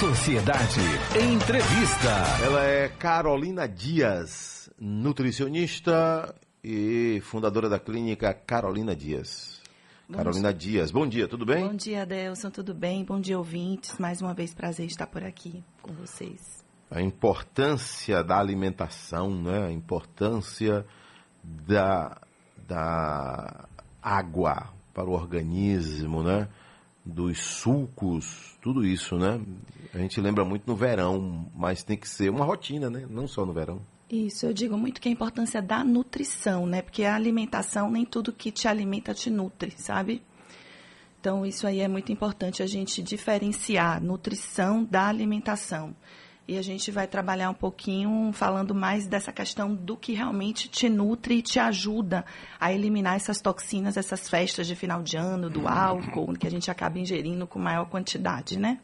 Sociedade Entrevista. Ela é Carolina Dias, nutricionista e fundadora da clínica Carolina Dias. Bom Carolina dia. Dias, bom dia, tudo bem? Bom dia, Adelson, tudo bem? Bom dia, ouvintes. Mais uma vez, prazer estar por aqui com vocês. A importância da alimentação, né? A importância da, da água para o organismo, né? Dos sucos, tudo isso, né? A gente lembra muito no verão, mas tem que ser uma rotina, né? Não só no verão. Isso, eu digo muito que a importância da nutrição, né? Porque a alimentação, nem tudo que te alimenta te nutre, sabe? Então, isso aí é muito importante a gente diferenciar nutrição da alimentação e a gente vai trabalhar um pouquinho falando mais dessa questão do que realmente te nutre e te ajuda a eliminar essas toxinas, essas festas de final de ano, do álcool, que a gente acaba ingerindo com maior quantidade, né?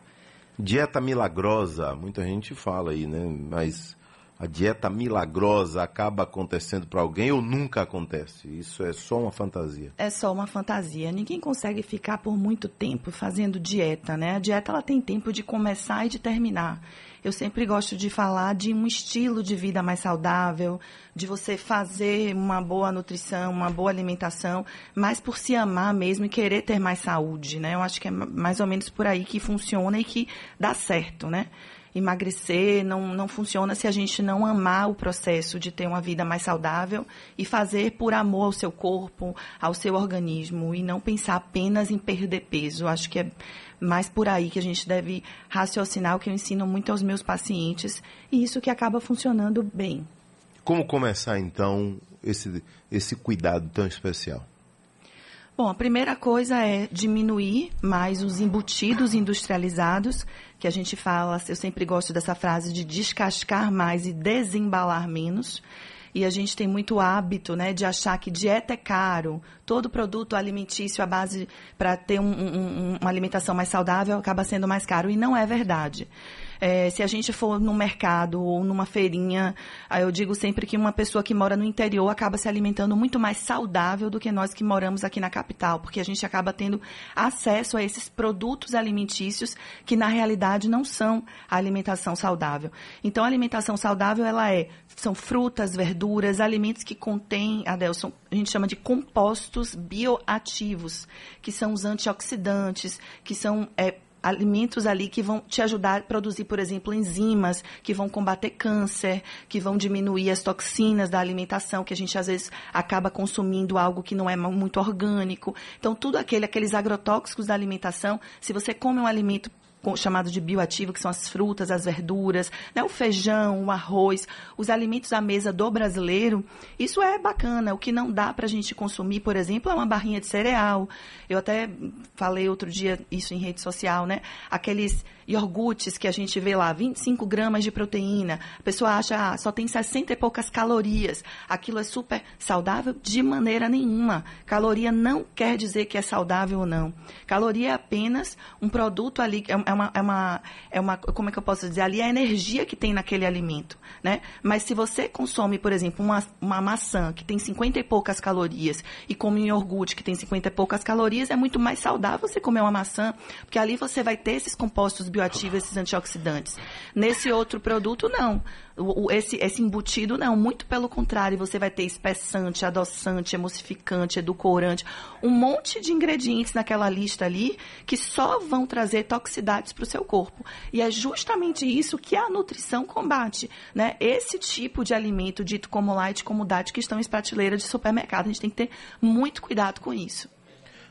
Dieta milagrosa, muita gente fala aí, né? Mas a dieta milagrosa acaba acontecendo para alguém ou nunca acontece? Isso é só uma fantasia? É só uma fantasia. Ninguém consegue ficar por muito tempo fazendo dieta, né? A dieta ela tem tempo de começar e de terminar. Eu sempre gosto de falar de um estilo de vida mais saudável, de você fazer uma boa nutrição, uma boa alimentação, mais por se amar mesmo e querer ter mais saúde, né? Eu acho que é mais ou menos por aí que funciona e que dá certo, né? Emagrecer não, não funciona se a gente não amar o processo de ter uma vida mais saudável e fazer por amor ao seu corpo, ao seu organismo e não pensar apenas em perder peso. Acho que é mais por aí que a gente deve raciocinar o que eu ensino muito aos meus pacientes e isso que acaba funcionando bem. Como começar então esse, esse cuidado tão especial? Bom, a primeira coisa é diminuir mais os embutidos industrializados, que a gente fala, eu sempre gosto dessa frase de descascar mais e desembalar menos. E a gente tem muito hábito, né, de achar que dieta é caro, todo produto alimentício à base para ter um, um, uma alimentação mais saudável acaba sendo mais caro e não é verdade. É, se a gente for no mercado ou numa feirinha, eu digo sempre que uma pessoa que mora no interior acaba se alimentando muito mais saudável do que nós que moramos aqui na capital, porque a gente acaba tendo acesso a esses produtos alimentícios que na realidade não são a alimentação saudável. Então a alimentação saudável ela é são frutas, verduras, alimentos que contêm, Adelson, a gente chama de compostos bioativos, que são os antioxidantes, que são é, alimentos ali que vão te ajudar a produzir, por exemplo, enzimas que vão combater câncer, que vão diminuir as toxinas da alimentação, que a gente às vezes acaba consumindo algo que não é muito orgânico. Então, tudo aquele, aqueles agrotóxicos da alimentação, se você come um alimento chamado de bioativo, que são as frutas, as verduras, né, o feijão, o arroz, os alimentos à mesa do brasileiro, isso é bacana. O que não dá para a gente consumir, por exemplo, é uma barrinha de cereal. Eu até falei outro dia isso em rede social, né? Aqueles iogurtes que a gente vê lá, 25 gramas de proteína. A pessoa acha, ah, só tem 60 e poucas calorias. Aquilo é super saudável? De maneira nenhuma. Caloria não quer dizer que é saudável ou não. Caloria é apenas um produto ali, é, é uma, é uma, é uma, como é que eu posso dizer? Ali é a energia que tem naquele alimento, né? Mas se você consome, por exemplo, uma, uma maçã que tem 50 e poucas calorias e come um iogurte que tem 50 e poucas calorias, é muito mais saudável você comer uma maçã, porque ali você vai ter esses compostos bioativos, esses antioxidantes. Nesse outro produto, não. O, o, esse, esse embutido, não. Muito pelo contrário, você vai ter espessante, adoçante, emulsificante, edulcorante, um monte de ingredientes naquela lista ali que só vão trazer toxicidades para o seu corpo. E é justamente isso que a nutrição combate. Né? Esse tipo de alimento dito como light, como diet, que estão em prateleiras de supermercado. A gente tem que ter muito cuidado com isso.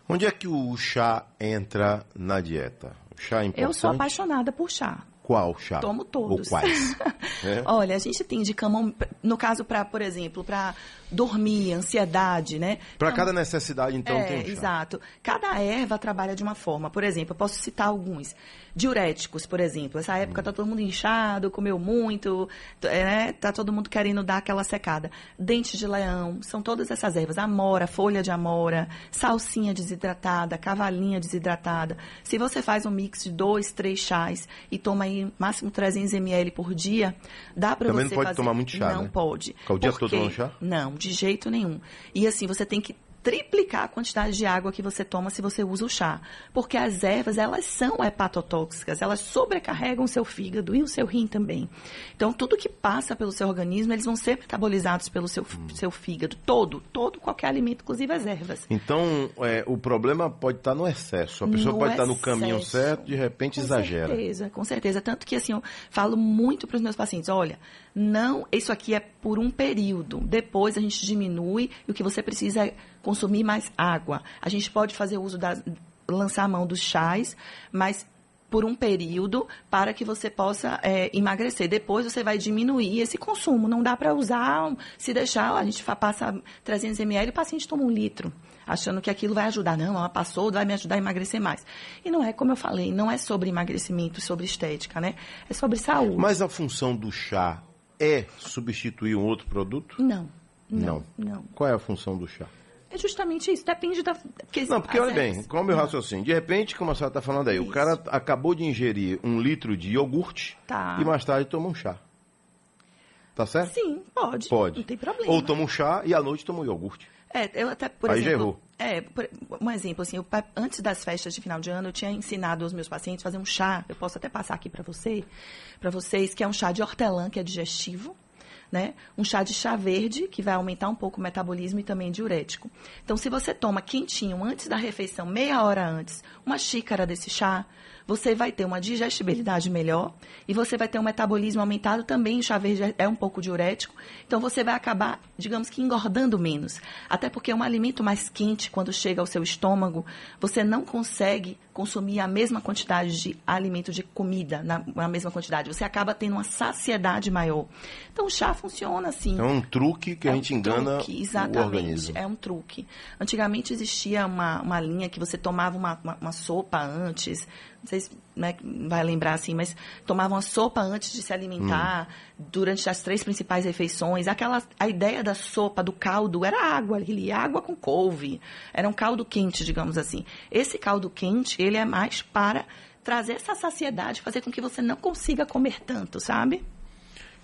Onde é que o chá entra na dieta? Chá é importante? Eu sou apaixonada por chá. Qual chá? Tomo todos. Ou quais? é? Olha, a gente tem de camomila, no caso para, por exemplo, para dormir, ansiedade, né? Para então, cada necessidade, então, é, tem um chá. Exato. Cada erva trabalha de uma forma. Por exemplo, eu posso citar alguns. Diuréticos, por exemplo. Essa época hum. tá todo mundo inchado, comeu muito, né? Tá todo mundo querendo dar aquela secada. Dente de leão, são todas essas ervas. Amora, folha de amora, salsinha desidratada, cavalinha desidratada. Se você faz um mix de dois, três chás e toma aí máximo 300 ml por dia, dá para você Também não pode fazer... tomar muito chá, Não né? pode. Ficar o dia todo tomando chá? Não, de jeito nenhum. E assim, você tem que triplicar a quantidade de água que você toma se você usa o chá. Porque as ervas, elas são hepatotóxicas, elas sobrecarregam o seu fígado e o seu rim também. Então, tudo que passa pelo seu organismo, eles vão ser metabolizados pelo seu, hum. seu fígado. Todo, todo, qualquer alimento, inclusive as ervas. Então, é, o problema pode estar no excesso. A pessoa no pode excesso. estar no caminho certo, de repente com exagera. Com certeza, com certeza. Tanto que, assim, eu falo muito para os meus pacientes, olha, não, isso aqui é por um período. Depois a gente diminui e o que você precisa é consumir mais água. A gente pode fazer uso da lançar a mão dos chás, mas por um período para que você possa é, emagrecer. Depois você vai diminuir esse consumo. Não dá para usar, se deixar, a gente passa 300 ml e o paciente toma um litro, achando que aquilo vai ajudar. Não, ela passou, vai me ajudar a emagrecer mais. E não é como eu falei, não é sobre emagrecimento, sobre estética, né? É sobre saúde. Mas a função do chá é substituir um outro produto? Não. Não. não. não. Qual é a função do chá? É justamente isso, depende da. Porque, não, porque olha bem, qual é o meu raciocínio? De repente, como a senhora está falando aí, isso. o cara acabou de ingerir um litro de iogurte tá. e mais tarde toma um chá. Tá certo? Sim, pode. Pode. Não tem problema. Ou toma um chá e à noite toma um iogurte. É, eu até, por aí exemplo. Já errou. É, por, um exemplo, assim, eu, antes das festas de final de ano, eu tinha ensinado aos meus pacientes a fazer um chá. Eu posso até passar aqui para você, para vocês, que é um chá de hortelã, que é digestivo né? Um chá de chá verde, que vai aumentar um pouco o metabolismo e também diurético. Então, se você toma quentinho antes da refeição, meia hora antes, uma xícara desse chá, você vai ter uma digestibilidade melhor e você vai ter um metabolismo aumentado também. O chá verde é um pouco diurético, então você vai acabar, digamos que, engordando menos. Até porque um alimento mais quente, quando chega ao seu estômago, você não consegue consumir a mesma quantidade de alimento, de comida, na, na mesma quantidade. Você acaba tendo uma saciedade maior. Então, o chá funciona assim. É um truque que é a gente um engana truque, exatamente, o organismo. É um truque. Antigamente existia uma, uma linha que você tomava uma, uma, uma sopa antes, não sei se né, vai lembrar assim, mas tomava uma sopa antes de se alimentar, hum. durante as três principais refeições. Aquela, a ideia da sopa, do caldo, era água ali, água com couve. Era um caldo quente, digamos assim. Esse caldo quente, ele é mais para trazer essa saciedade, fazer com que você não consiga comer tanto, sabe?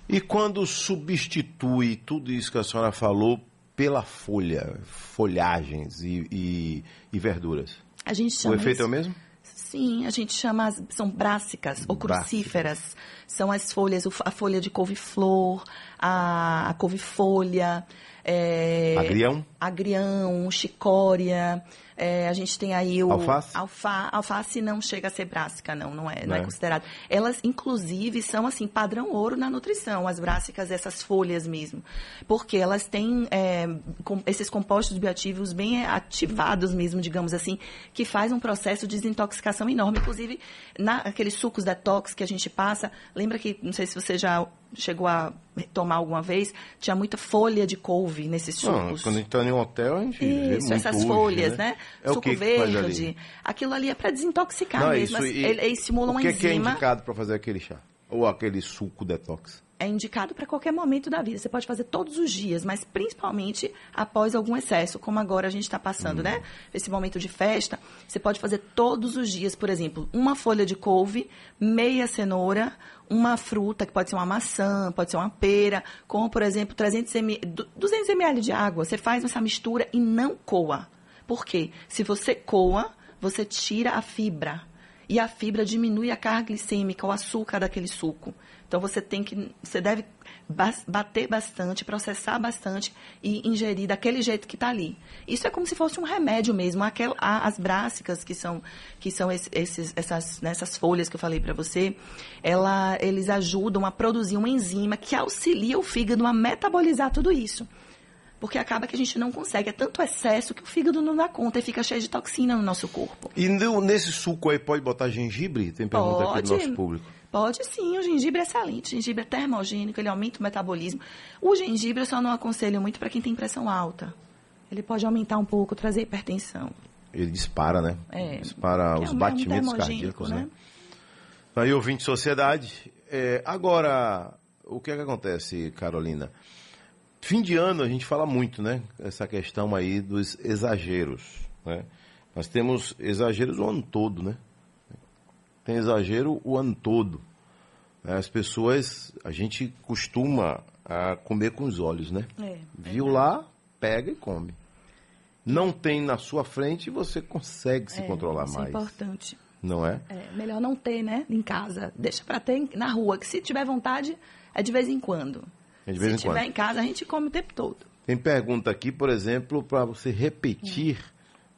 E quando substitui tudo isso que a senhora falou pela folha, folhagens e, e, e verduras? A gente chama o efeito isso... é o mesmo? Sim, a gente chama, as, são brássicas ou crucíferas. São as folhas, a folha de couve-flor, a, a couve-folha. É, agrião? Agrião, chicória. É, a gente tem aí o. Alface? Alfa, alface não chega a ser brássica, não, não é, não, é. é considerado. Elas, inclusive, são assim, padrão ouro na nutrição, as brássicas, essas folhas mesmo. Porque elas têm é, com, esses compostos bioativos bem ativados mesmo, digamos assim, que faz um processo de desintoxicação enorme. Inclusive, naqueles sucos detox que a gente passa, lembra que, não sei se você já chegou a tomar alguma vez, tinha muita folha de couve nesses sucos. Não, quando a gente está em um hotel, a gente Isso, essas folhas, né? né? É Suco verde. Que Aquilo ali é para desintoxicar Não, mesmo. Isso, e, ele, ele estimula uma enzima. O que que é indicado para fazer aquele chá? Ou aquele suco detox? É indicado para qualquer momento da vida. Você pode fazer todos os dias, mas principalmente após algum excesso, como agora a gente está passando, né? Esse momento de festa, você pode fazer todos os dias, por exemplo, uma folha de couve, meia cenoura, uma fruta, que pode ser uma maçã, pode ser uma pera, como, por exemplo, 300 ml, 200 ml de água. Você faz essa mistura e não coa. Por quê? Se você coa, você tira a fibra. E a fibra diminui a carga glicêmica, o açúcar daquele suco. Então você tem que, você deve bater bastante, processar bastante e ingerir daquele jeito que está ali. Isso é como se fosse um remédio mesmo. Aquel, as brássicas, que são, que são esses, essas, nessas folhas que eu falei para você, ela, eles ajudam a produzir uma enzima que auxilia o fígado a metabolizar tudo isso. Porque acaba que a gente não consegue. É tanto excesso que o fígado não dá conta e fica cheio de toxina no nosso corpo. E nesse suco aí pode botar gengibre? Tem pergunta pode. aqui do nosso público. Pode sim, o gengibre é excelente. O gengibre é termogênico, ele aumenta o metabolismo. O gengibre eu só não aconselho muito para quem tem pressão alta. Ele pode aumentar um pouco, trazer hipertensão. Ele dispara, né? É. Dispara os é batimentos cardíacos, né? né? Aí, ouvinte de sociedade. É, agora, o que é que acontece, Carolina? Fim de ano a gente fala muito, né? Essa questão aí dos exageros, né? Nós temos exageros o ano todo, né? tem exagero o ano todo. As pessoas, a gente costuma a comer com os olhos, né? É, Viu lá, pega e come. não tem na sua frente, você consegue se É, controlar isso mais. é importante. Não é? É, melhor não ter, né, em casa. Deixa pra ter na rua, que se tiver vontade, é de vez em quando. É de vez se em tiver quando. em casa, a gente come o tempo todo. Tem pergunta aqui, por exemplo, para você repetir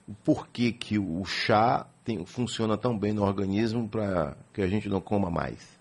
o porquê que o chá tem- funciona tão bem no organismo para que a gente não coma mais.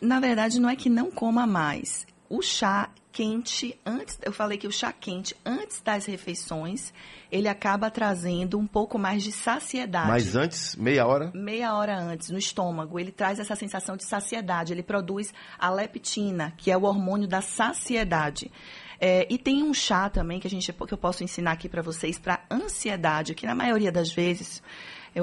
Na verdade, não é que não coma mais. O chá quente, antes, eu falei que o chá quente, antes das refeições, ele acaba trazendo um pouco mais de saciedade. Mas antes, meia hora, meia hora antes, no estômago, ele traz essa sensação de saciedade. Ele produz a leptina, que é o hormônio da saciedade. É, e tem um chá também que a gente que eu posso ensinar aqui para vocês para ansiedade, que na maioria das vezes,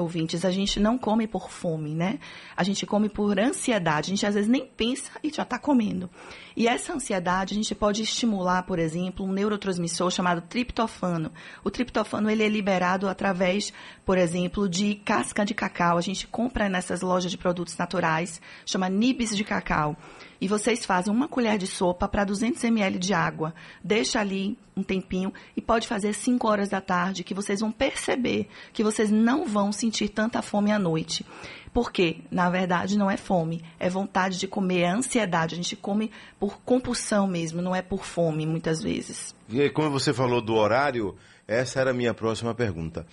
ouvintes, a gente não come por fome, né? A gente come por ansiedade. A gente às vezes nem pensa e já está comendo. E essa ansiedade a gente pode estimular, por exemplo, um neurotransmissor chamado triptofano. O triptofano ele é liberado através, por exemplo, de casca de cacau. A gente compra nessas lojas de produtos naturais, chama nibs de cacau. E vocês fazem uma colher de sopa para 200 ml de água. Deixa ali um tempinho e pode fazer 5 horas da tarde, que vocês vão perceber que vocês não vão sentir tanta fome à noite. Porque, na verdade, não é fome, é vontade de comer, é ansiedade. A gente come por compulsão mesmo, não é por fome, muitas vezes. E como você falou do horário, essa era a minha próxima pergunta.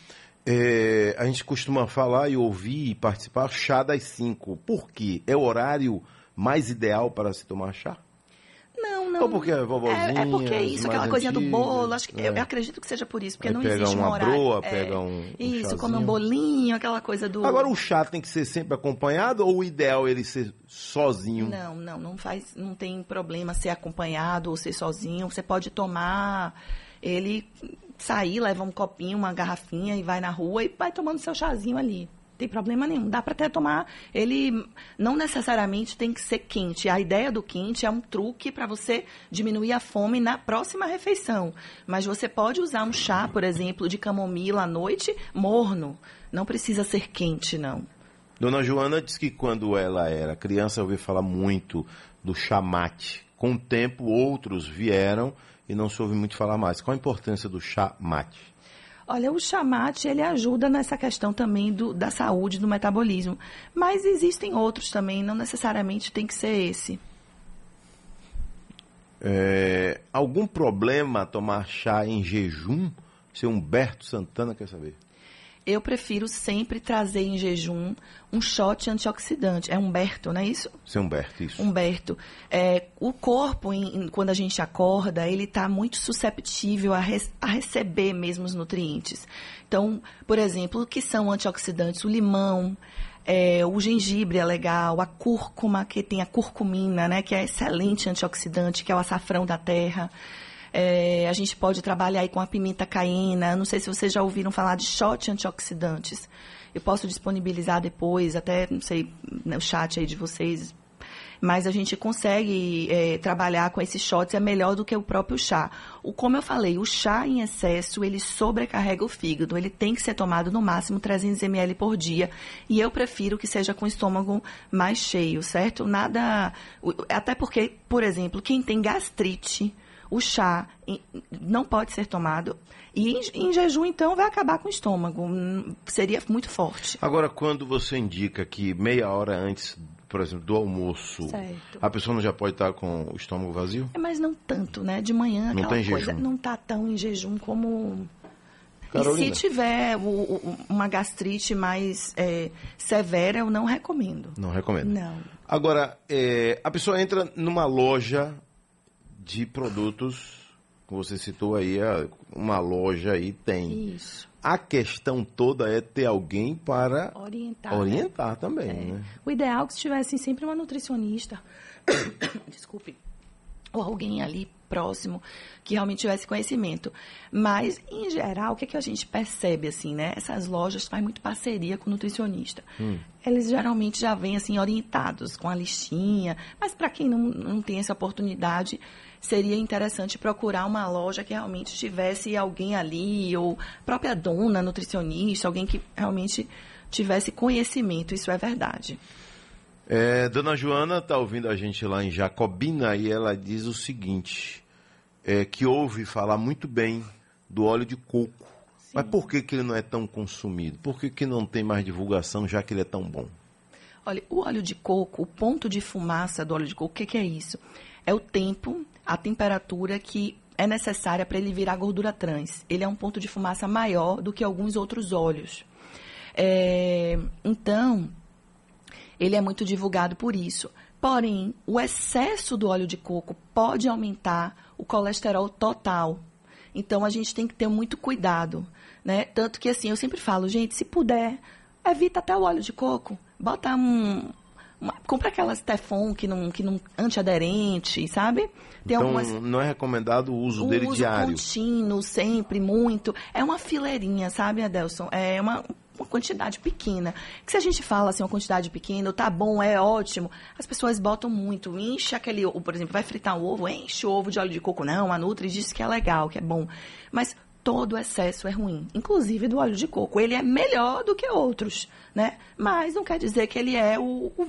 É, a gente costuma falar e ouvir e participar chá das 5. Por quê? É o horário mais ideal para se tomar chá? Não, não. Ou porque é vovozinha, É, é porque é isso, aquela coisinha do bolo. Acho que, é. Eu acredito que seja por isso, porque Aí não existe um uma horário. broa, É, pega um- um Isso, chazinho. come um bolinho, aquela coisa do. Agora o chá tem que ser sempre acompanhado ou o ideal é ele ser sozinho? Não, não, não faz, não tem problema ser acompanhado ou ser sozinho. Você pode tomar ele sair, leva um copinho, uma garrafinha e vai na rua e vai tomando seu chazinho ali. Tem problema nenhum. Dá para até tomar. Ele não necessariamente tem que ser quente. A ideia do quente é um truque para você diminuir a fome na próxima refeição. Mas você pode usar um chá, por exemplo, de camomila à noite, morno. Não precisa ser quente, não. Dona Joana disse que quando ela era criança ouviu falar muito do chamate. Com o tempo, outros vieram e não se ouve muito falar mais. Qual a importância do chá mate? Olha, o chamate, ele ajuda nessa questão também do, da saúde, do metabolismo. Mas existem outros também, não necessariamente tem que ser esse. É, algum problema tomar chá em jejum? Seu Humberto Santana quer saber. Eu prefiro sempre trazer em jejum um shot antioxidante. É Humberto, não é isso? Seu Humberto, isso. Humberto, é, o corpo, em- em- quando a gente acorda, ele está muito susceptível a, res- a receber mesmo os nutrientes. Então, por exemplo, o que são antioxidantes? O limão, é, o gengibre é legal, a cúrcuma, que tem a curcumina, né, que é excelente antioxidante, que é o açafrão da terra. É, a gente pode trabalhar aí com a pimenta caína. Não sei se vocês já ouviram falar de shot antioxidantes. Eu posso disponibilizar depois, até, não sei, no chat aí de vocês. Mas a gente consegue é, trabalhar com esses shots, é melhor do que o próprio chá. O, como eu falei, o chá em excesso, ele sobrecarrega o fígado. Ele tem que ser tomado no máximo 300 ml por dia. E eu prefiro que seja com o estômago mais cheio, certo? Nada... Até porque, por exemplo, quem tem gastrite o chá não pode ser tomado. E em, em jejum, então, vai acabar com o estômago. Hum, Seria muito forte. Agora, quando você indica que meia hora antes, por exemplo, do almoço, Certo. a pessoa não já pode estar com o estômago vazio? É, Mas não tanto, né? De manhã, Não tem coisa jejum. não tá tão em jejum como. Carolina. E se tiver o- o- uma gastrite mais é, severa, eu não recomendo. Não recomendo. Não. Agora, é, a pessoa entra numa loja de produtos, como você citou aí, uma loja aí tem. Isso. A questão toda é ter alguém para Orientar. né? orientar também, É. né? O ideal é que se tivesse sempre uma nutricionista, desculpe, ou alguém ali próximo que realmente tivesse conhecimento. Mas, em geral, o que, é que a gente percebe, assim, né? Essas lojas fazem muito parceria com o nutricionista. Eles geralmente já vêm, assim, orientados com a listinha. Mas, para quem não, não tem essa oportunidade, seria interessante procurar uma loja que realmente tivesse alguém ali, ou própria dona nutricionista, alguém que realmente tivesse conhecimento. Isso é verdade. É, Dona Joana está ouvindo a gente lá em Jacobina e ela diz o seguinte: é, que ouve falar muito bem do óleo de coco. Mas por que, que ele não é tão consumido? Por que, que não tem mais divulgação, já que ele é tão bom? Olha, o óleo de coco, o ponto de fumaça do óleo de coco, o que, que é isso? É o tempo, a temperatura que é necessária para ele virar gordura trans. Ele é um ponto de fumaça maior do que alguns outros óleos. É, então, ele é muito divulgado por isso. Porém, o excesso do óleo de coco pode aumentar o colesterol total. Então, a gente tem que ter muito cuidado, né? Tanto que, assim, eu sempre falo, gente, se puder, evita até o óleo de coco. Bota um... Uma, compra aquelas Teflon que não, que não antiaderente, sabe? Tem então, algumas... não é recomendado o uso o dele uso diário. contínuo, sempre, muito. É uma fileirinha, sabe, Adelson? É uma, uma quantidade pequena. Que se a gente fala assim, uma quantidade pequena, tá bom, é ótimo, as pessoas botam muito, enche aquele, por exemplo, vai fritar um ovo, enche o ovo de óleo de coco. Não, a Nutri diz que é legal, que é bom. Mas todo excesso é ruim, inclusive do óleo de coco. Ele é melhor do que outros, né? Mas não quer dizer que ele é o, o,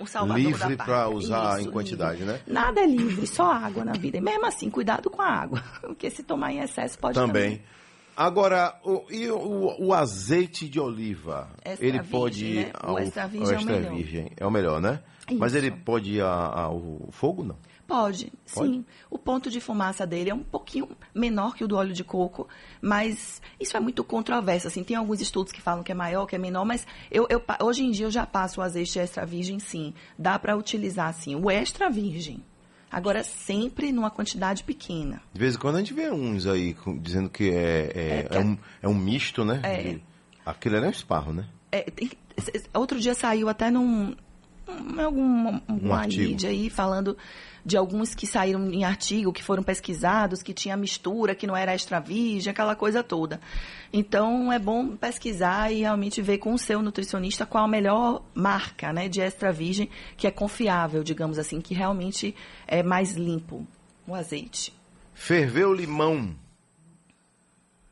o salvador livre para usar Isso, em quantidade, livre. né? Nada é livre, só água na vida. E mesmo assim, cuidado com a água, porque se tomar em excesso pode também. também. Agora, o, e o, o, azeite de oliva? Extra ele virgem, pode ir né? ao, o extra virgem ao é o extra melhor. virgem. É o melhor, né? Mas Isso. ele pode ir ao fogo, não? Pode, Pode? sim. O ponto de fumaça dele é um pouquinho menor que o do óleo de coco, mas isso é muito controverso. Assim, tem alguns estudos que falam que é maior, que é menor, mas eu, eu hoje em dia eu já passo o azeite extra virgem, sim. Dá para utilizar, sim, o extra virgem. Agora, sempre numa quantidade pequena. De vez em quando a gente vê uns aí com- dizendo que é, é, É, que é é- um, é um misto, né? É. De- aquele ali é um esparro, né? É, tem- outro dia saiu até num um- algum Um mídia aí falando de alguns que saíram em artigo, que foram pesquisados, que tinha mistura, que não era extra virgem, aquela coisa toda. Então é bom pesquisar e realmente ver com o seu nutricionista qual a melhor marca, né, de extra virgem que é confiável, digamos assim, que realmente é mais limpo o azeite. Ferver o limão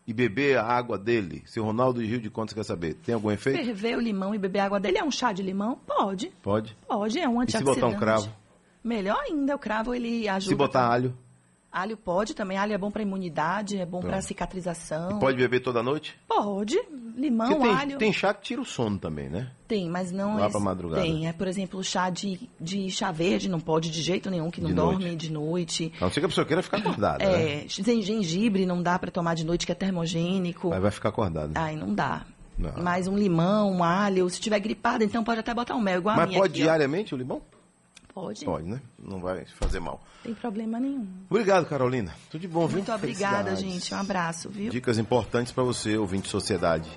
e beber a água dele. Se o Ronaldo de Rio de Contas quer saber, tem algum efeito? Ferver o limão e beber água dele é um chá de limão? Pode. Pode. Pode, é um E se antioxidante. botar um cravo? Melhor ainda, o cravo ele ajuda. Se botar alho, Alho pode também, alho é bom para imunidade, é bom para Pronto. cicatrização. pode beber toda noite? Pode. Limão, Porque tem, alho. tem chá que tira o sono também, né? Tem, mas não Lá esse- pra madrugada. Tem, é por exemplo, chá de, de chá verde, não pode de jeito nenhum, que não De dorme noite. de noite. A não ser que a pessoa queira ficar acordada, né? É, gen- gengibre não dá para tomar de noite, que é termogênico. Mas vai ficar acordada. Ai, não dá. Não. Mas um limão, um alho, se tiver gripado, então pode até botar um mel, igual a Mas minha pode aqui, ó. diariamente o limão? Pode, Pode, né? Não vai fazer mal. tem problema nenhum. Obrigado, Carolina. Tudo de bom, viu? Muito obrigada, gente. Um abraço, viu? Dicas importantes para você, ouvinte de sociedade.